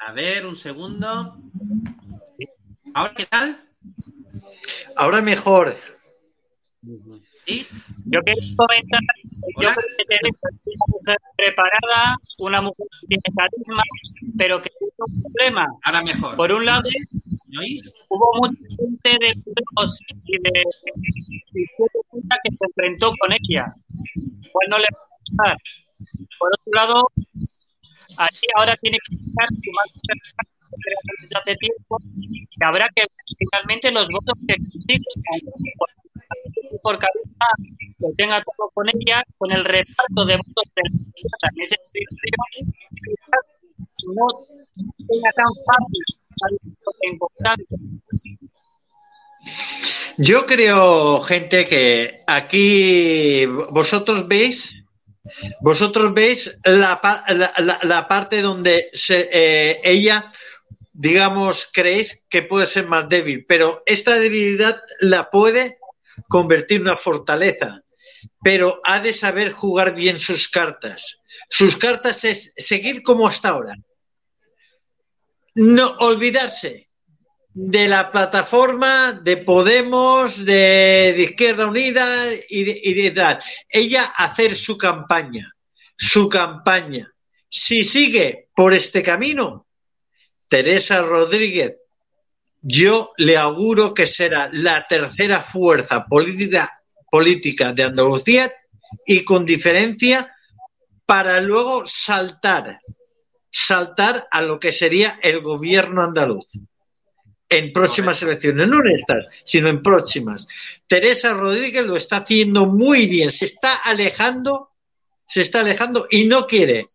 A ver, un segundo. ¿Ahora qué tal? Ahora mejor. Sí. Yo quería comentar, yo creo que es una mujer preparada, una mujer que tiene carisma, pero que tiene un problema. Ahora mejor. Por un lado, hubo mucha gente de Podemos y de Izquierda Unida que se enfrentó con ella. Cual no le va a gustar. Por otro lado, aquí ahora tiene que su más hace tiempo. Que habrá que finalmente los votos que aunque por, carisma lo tenga todo con ella con el reparto de votos de la no tenga tan fácil tan importante. Yo creo, gente, que aquí vosotros veis, vosotros veis la, la- parte donde eh, ella, digamos, creéis que puede ser más débil, pero esta debilidad la puede convertir en una fortaleza, pero ha de saber jugar bien sus cartas. Sus cartas es seguir como hasta ahora. No olvidarse de la plataforma de Podemos, de, Izquierda Unida y de, y de. Ella hacer su campaña, su campaña. Si sigue por este camino, Teresa Rodríguez yo le auguro que será la tercera fuerza política, política de Andalucía y con diferencia para luego saltar, saltar a lo que sería el gobierno andaluz en próximas elecciones, no en estas, sino en próximas. Teresa Rodríguez lo está haciendo muy bien, se está alejando, se está alejando y no quiere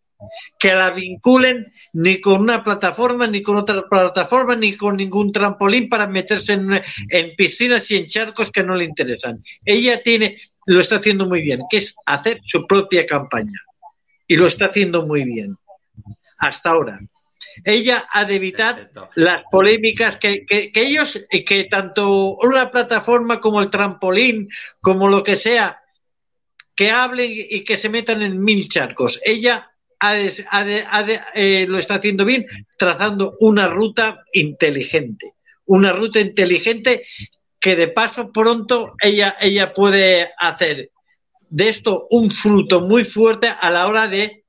que la vinculen ni con una plataforma, ni con otra plataforma, ni con ningún trampolín para meterse en, en, piscinas y en charcos que no le interesan. Ella tiene, lo está haciendo muy bien, que es hacer su propia campaña. Y lo está haciendo muy bien. Hasta ahora. Ella ha de evitar Perfecto. las polémicas que, que, que ellos, que tanto una plataforma como el trampolín, como lo que sea, que hablen y que se metan en mil charcos. Ella ha de, ha de, ha de, eh, lo está haciendo bien trazando una ruta inteligente. Una ruta inteligente que de paso pronto ella, ella puede hacer de esto un fruto muy fuerte a la hora de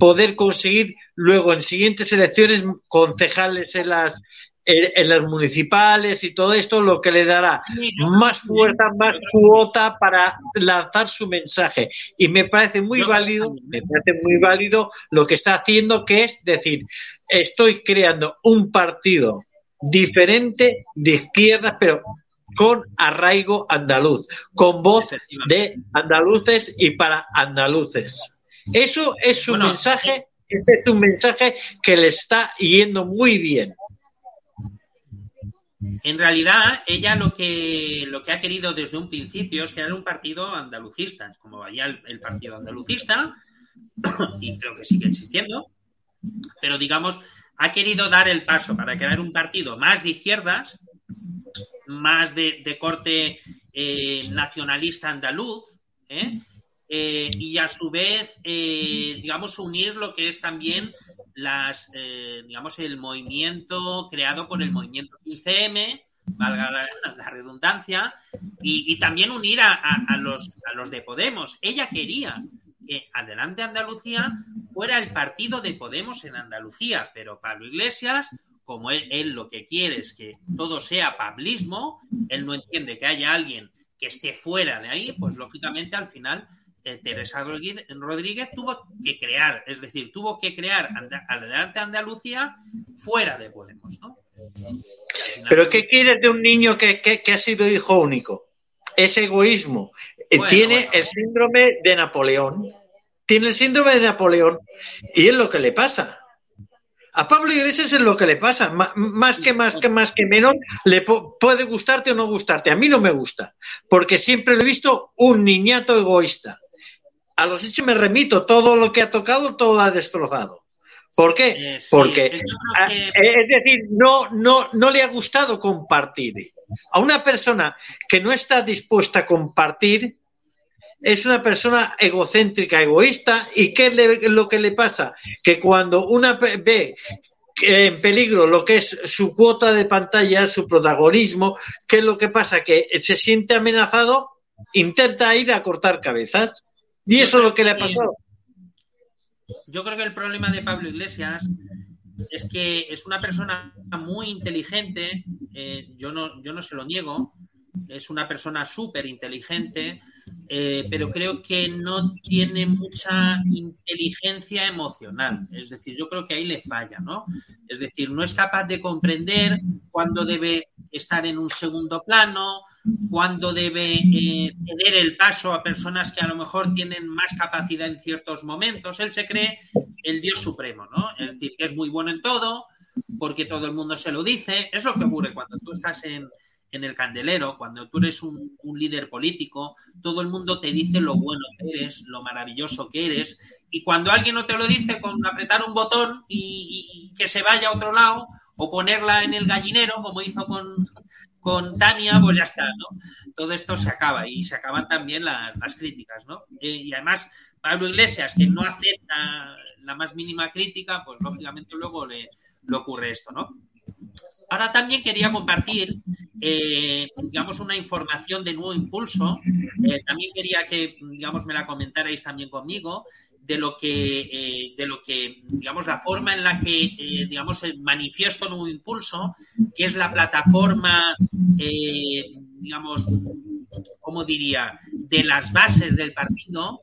poder conseguir luego en siguientes elecciones concejales en las en las municipales y todo esto, lo que le dará más fuerza, más cuota para lanzar su mensaje. Y me parece muy válido, me parece muy válido lo que está haciendo, que es decir, estoy creando un partido diferente de izquierdas, pero con arraigo andaluz, con voz de andaluces y para andaluces. Eso es un bueno, mensaje, ese es un mensaje que le está yendo muy bien. En realidad, ella lo que, lo que ha querido desde un principio es crear un partido andalucista, como vaya el, el partido andalucista, y creo que sigue existiendo, pero digamos, ha querido dar el paso para crear un partido más de izquierdas, más de, de corte eh, nacionalista andaluz, ¿eh? Eh, y a su vez, digamos, unir lo que es también las, eh, digamos, el movimiento creado por el movimiento 15M, valga la, la redundancia, y, y, también unir a, a, a, los, a los de Podemos. Ella quería que Adelante Andalucía fuera el partido de Podemos en Andalucía, pero Pablo Iglesias, como él, él lo que quiere es que todo sea pablismo, él no entiende que haya alguien que esté fuera de ahí, pues lógicamente al final eh, Teresa Rodríguez tuvo que crear, es decir, tuvo que crear adelante Andalucía fuera de Podemos, ¿no? Pero ¿qué quieres de un niño que, que, que ha sido hijo único? Es egoísmo. Eh, bueno, Tiene bueno. el síndrome de Napoleón. Tiene el síndrome de Napoleón. Y es lo que le pasa. A Pablo Iglesias es lo que le pasa. más que más que más que menos, le puede gustarte o no gustarte. A mí no me gusta. Porque siempre lo he visto un niñato egoísta a los hechos me remito, todo lo que ha tocado, todo lo ha destrozado. ¿Por qué? Eh, sí, Porque, que... es decir, no, no, no le ha gustado compartir. A una persona que no está dispuesta a compartir, es una persona egocéntrica, egoísta, y ¿qué es lo que le pasa? Que cuando una ve en peligro lo que es su cuota de pantalla, su protagonismo, ¿qué es lo que pasa? Que se siente amenazado, intenta ir a cortar cabezas. Y eso es lo que le ha pasado. Yo creo que el problema de Pablo Iglesias es que es una persona muy inteligente, eh, yo, no, yo no se lo niego, es una persona súper inteligente, eh, pero creo que no tiene mucha inteligencia emocional. Es decir, yo creo que ahí le falla, ¿no? Es decir, no es capaz de comprender cuándo debe estar en un segundo plano, cuándo debe eh, ceder el paso a personas que a lo mejor tienen más capacidad en ciertos momentos. Él se cree el Dios supremo, ¿no? Es decir, que es muy bueno en todo, porque todo el mundo se lo dice. Es lo que ocurre cuando tú estás en, en el candelero, cuando tú eres un, un, líder político, todo el mundo te dice lo bueno que eres, lo maravilloso que eres, y cuando alguien no te lo dice con apretar un botón y, y que se vaya a otro lado, o ponerla en el gallinero, como hizo con, con Tania, pues ya está, ¿no? Todo esto se acaba y se acaban también la, las críticas, ¿no? Y además, Pablo Iglesias, que no acepta la más mínima crítica, pues lógicamente luego le, le ocurre esto, ¿no? Ahora también quería compartir, eh, digamos, una información de nuevo impulso. Eh, también quería que, digamos, me la comentarais también conmigo de lo que, eh, de lo que, digamos, la forma en la que, eh, digamos, manifiesto nuevo impulso, que es la plataforma, eh, digamos, ¿cómo diría?, de las bases del partido,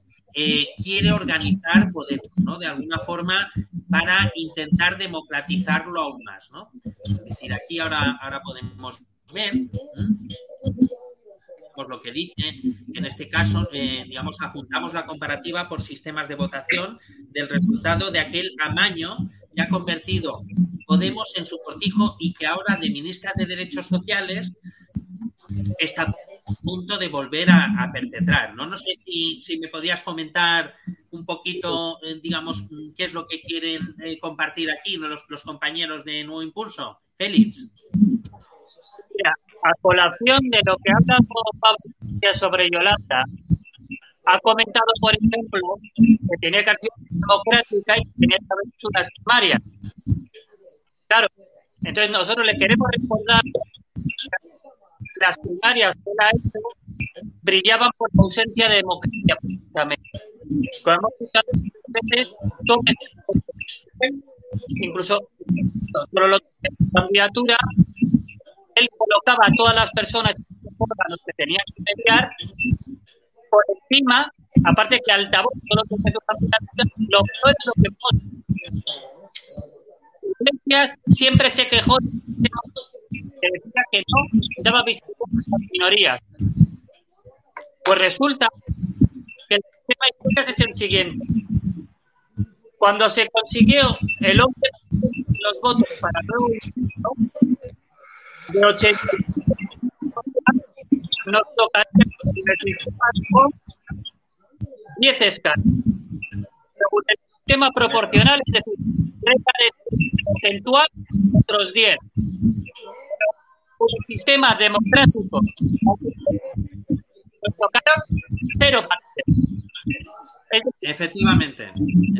quiere organizar poder, ¿no? De alguna forma para intentar democratizarlo aún más, ¿no? Es decir, aquí ahora, ahora podemos ver pues lo que dice. En este caso, eh, digamos, ajuntamos la comparativa por sistemas de votación del resultado de aquel amaño que ha convertido Podemos en su cortijo y que ahora de ministra de Derechos Sociales está a punto de volver a, perpetrar. ¿no? no sé si, si, me podías comentar un poquito, eh, digamos, qué es lo que quieren eh, compartir aquí los, los compañeros de Nuevo Impulso. Félix a colación de lo que ha hablado Pablo sobre Yolanda, ha comentado, por ejemplo, que tenía que haber democrática y tenía que haber unas primarias. Claro, entonces nosotros le queremos recordar que las primarias de la hecho brillaban por ausencia de democracia, precisamente. Como hemos escuchado incluso solo lo candidatura él colocaba a todas las personas a los que tenían que mediar por encima, aparte que altavoz, todo lo que lo peor es lo que Iglesias siempre se quejó que decía que no daba visibilidad a las minorías. Pues resulta que el sistema de Iglesias es el siguiente. Cuando se consiguió el hombre los votos para nuevo de 80 nos toca con 10 escalas. El sistema proporcional, es decir, 30 de porcentual, otros 10. Un sistema democrático nos tocaron cero partes. Efectivamente,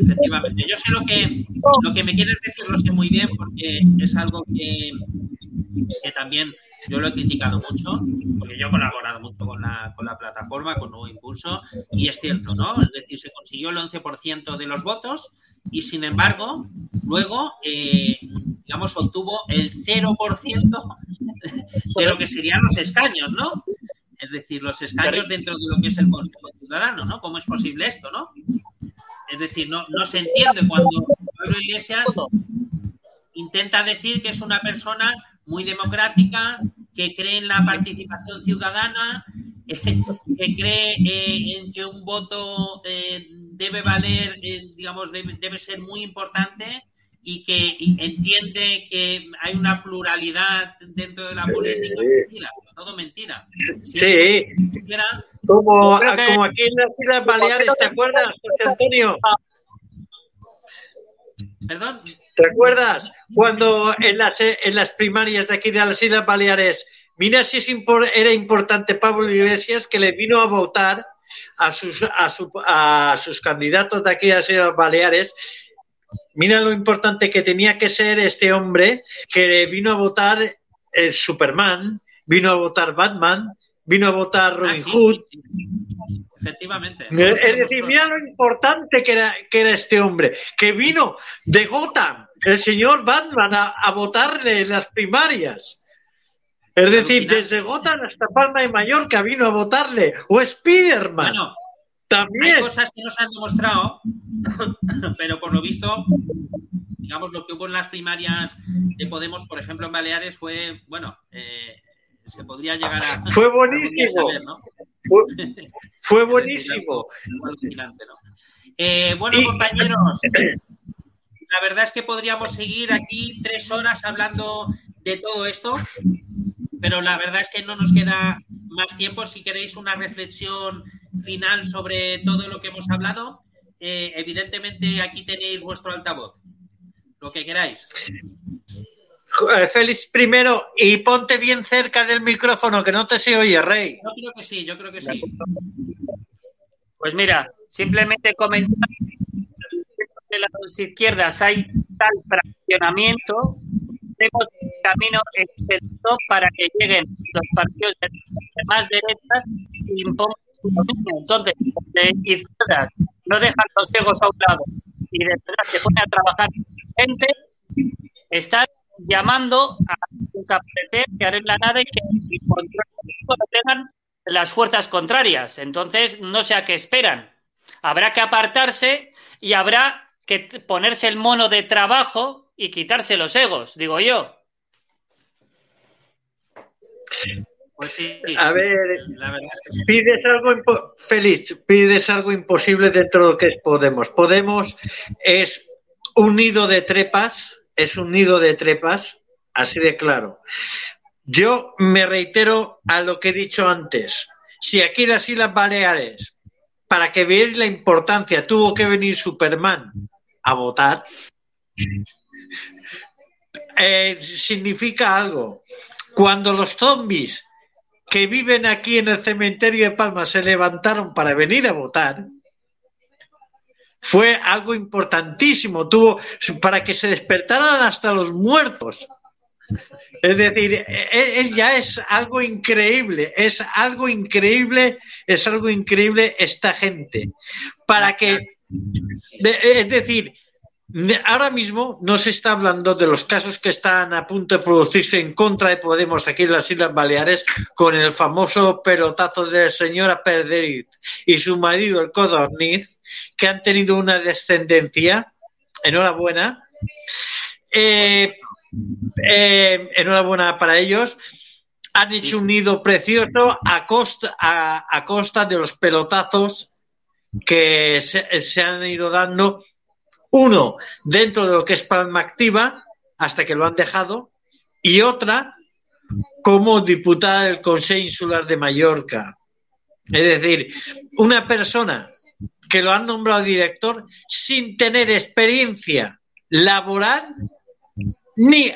efectivamente. Yo sé lo que, lo que me quieres decir, lo sé muy bien, porque es algo que, que también yo lo he criticado mucho, porque yo he colaborado mucho con la, con la plataforma, con Nuevo Impulso, y es cierto, ¿no? Es decir, se consiguió el 11% de los votos y, sin embargo, luego, eh, digamos, obtuvo el 0% de lo que serían los escaños, ¿no? Es decir, los escaños dentro de lo que es el Consejo Ciudadano, ¿no? ¿Cómo es posible esto, no? Es decir, no, no se entiende cuando Pablo Iglesias intenta decir que es una persona muy democrática, que cree en la participación ciudadana, que cree eh, en que un voto eh, debe valer, eh, digamos, debe, ser muy importante y que entiende que hay una pluralidad dentro de la política. Mentira, todo mentira. sí. como, como aquí en las Islas Baleares, ¿te acuerdas, José Antonio? Perdón. ¿Te acuerdas cuando en las, en las primarias de aquí de las Islas Baleares, mira si es era importante Pablo Iglesias que le vino a votar a sus, a, a sus candidatos de aquí a las Islas Baleares Mira lo importante que tenía que ser este hombre que vino a votar el Superman, vino a votar Batman, vino a votar Robin ah, Hood. Efectivamente. Es decir, mira lo importante que era, que era este hombre, que vino de Gotham, el señor Batman, a, votarle en las primarias. Es decir, desde Gotham hasta Palma de Mallorca vino a votarle. O Spiderman. Bueno, También. Hay cosas que nos han demostrado, pero por lo visto, digamos, lo que hubo en las primarias de Podemos, por ejemplo, en Baleares fue, bueno, eh, se podría llegar a. Fue buenísimo. fue, buenísimo. Eh, bueno, compañeros, la verdad es que podríamos seguir aquí tres horas hablando de todo esto, pero la verdad es que no nos queda más tiempo. Si queréis una reflexión final sobre todo lo que hemos hablado, eh, evidentemente aquí tenéis vuestro altavoz, lo que queráis. Félix primero y ponte bien cerca del micrófono que no te se oye, Rey. Yo creo que sí, yo creo que sí. Pues mira, simplemente comentar de las izquierdas hay tal fraccionamiento, tenemos un camino excepto para que lleguen los partidos de más derechas y impongan su dominio. Entonces, de izquierdas no dejan los egos a un lado y de verdad se pone a trabajar gente, están llamando a desaparecer, que haré la nada y que el tengan las fuerzas contrarias. Entonces, no sé a qué esperan. Habrá que apartarse y habrá que ponerse el mono de trabajo y quitarse los egos, digo yo. Pues sí, A ver, la verdad es que sí. pides algo feliz, pides algo imposible dentro de lo que es Podemos. Podemos es un nido de trepas, es un nido de trepas, así de claro. Yo me reitero a lo que he dicho antes. Si aquí las Islas Baleares, para que veáis la importancia, tuvo que venir Superman a votar, eh, significa algo. Cuando los zombies que viven aquí en el cementerio de Palma se levantaron para venir a votar, fue algo importantísimo, tuvo para que se despertaran hasta los muertos. Es decir, e- es, ya es algo increíble, es algo increíble, es algo increíble esta gente. Para que, es decir, ahora mismo no se está hablando de los casos que están a punto de producirse en contra de Podemos aquí en las Islas Baleares con el famoso pelotazo de señora Perderiz y su marido, el Codorniz, que han tenido una descendencia. Enhorabuena. Eh, eh, enhorabuena para ellos. Han hecho un nido precioso a costa de los pelotazos que se, han ido dando. Uno dentro de lo que es Palma Activa, hasta que lo han dejado, y otra como diputada del Consejo Insular de Mallorca. Es decir, una persona que lo han nombrado director sin tener experiencia laboral ni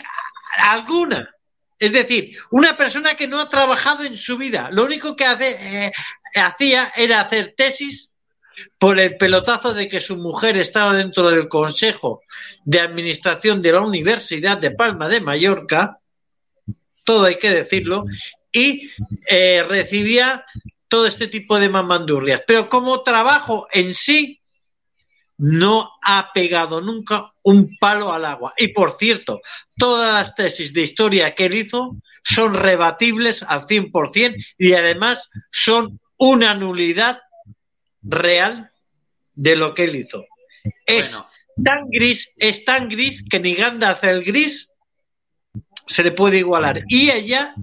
alguna. Es decir, una persona que no ha trabajado en su vida. Lo único que hace, eh, hacía era hacer tesis por el pelotazo de que su mujer estaba dentro del Consejo de Administración de la Universidad de Palma de Mallorca, todo hay que decirlo, y eh, recibía todo este tipo de mamandurrias. Pero como trabajo en sí, no ha pegado nunca un palo al agua. Y por cierto, todas las tesis de historia que él hizo son rebatibles al 100% y además son una nulidad real de lo que él hizo. Es Bueno. tan gris, es tan gris que ni Gandalf el gris se le puede igualar. Y ella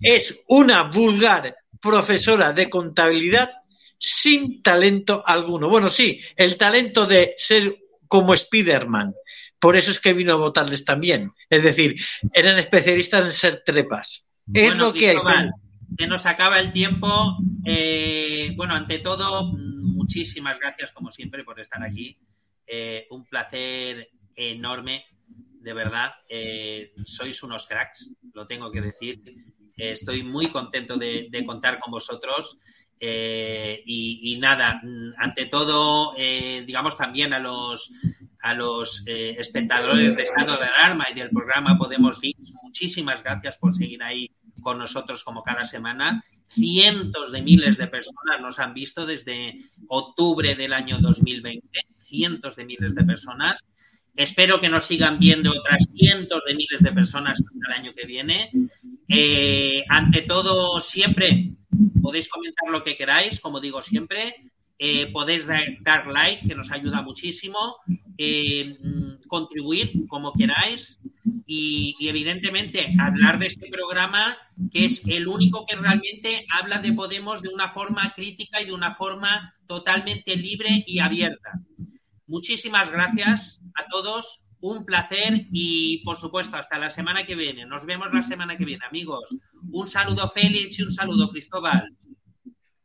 es una vulgar profesora de contabilidad sin talento alguno. Bueno, sí, el talento de ser como Spiderman. Por eso es que vino a votarles también. Es decir, eran especialistas en ser trepas. Es lo que hay. Se nos acaba el tiempo. Eh, bueno, ante todo, muchísimas gracias como siempre por estar aquí. Eh, un placer enorme, de verdad. Eh, sois unos cracks, lo tengo que decir. Eh, estoy muy contento de, contar con vosotros. Eh, y, nada, mm, ante todo, digamos también a los a los espectadores de Estado de Alarma y del programa Podemos Leaks, muchísimas gracias por seguir ahí con nosotros como cada semana. Cientos de miles de personas nos han visto desde octubre del año 2020, cientos de miles de personas. Espero que nos sigan viendo otras cientos de miles de personas hasta el año que viene. Eh, ante todo, siempre podéis comentar lo que queráis, como digo siempre. Eh, podéis dar, dar like, que nos ayuda muchísimo. Eh, contribuir como queráis. Y, y, evidentemente hablar de este programa, que es el único que realmente habla de Podemos de una forma crítica y de una forma totalmente libre y abierta. Muchísimas gracias a todos, un placer y por supuesto hasta la semana que viene. Nos vemos la semana que viene, amigos. Un saludo Félix y un saludo Cristóbal.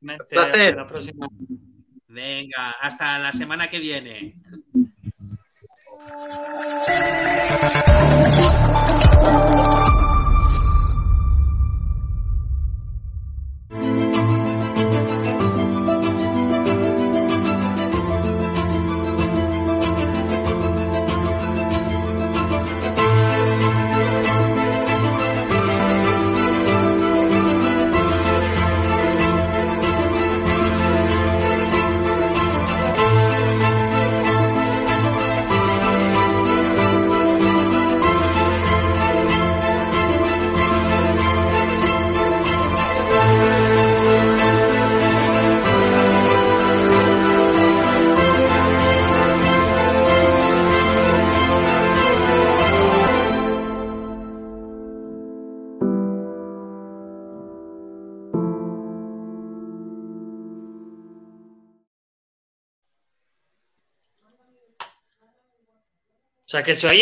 Hasta la próxima. Venga, hasta la semana que viene. Sea, que se oía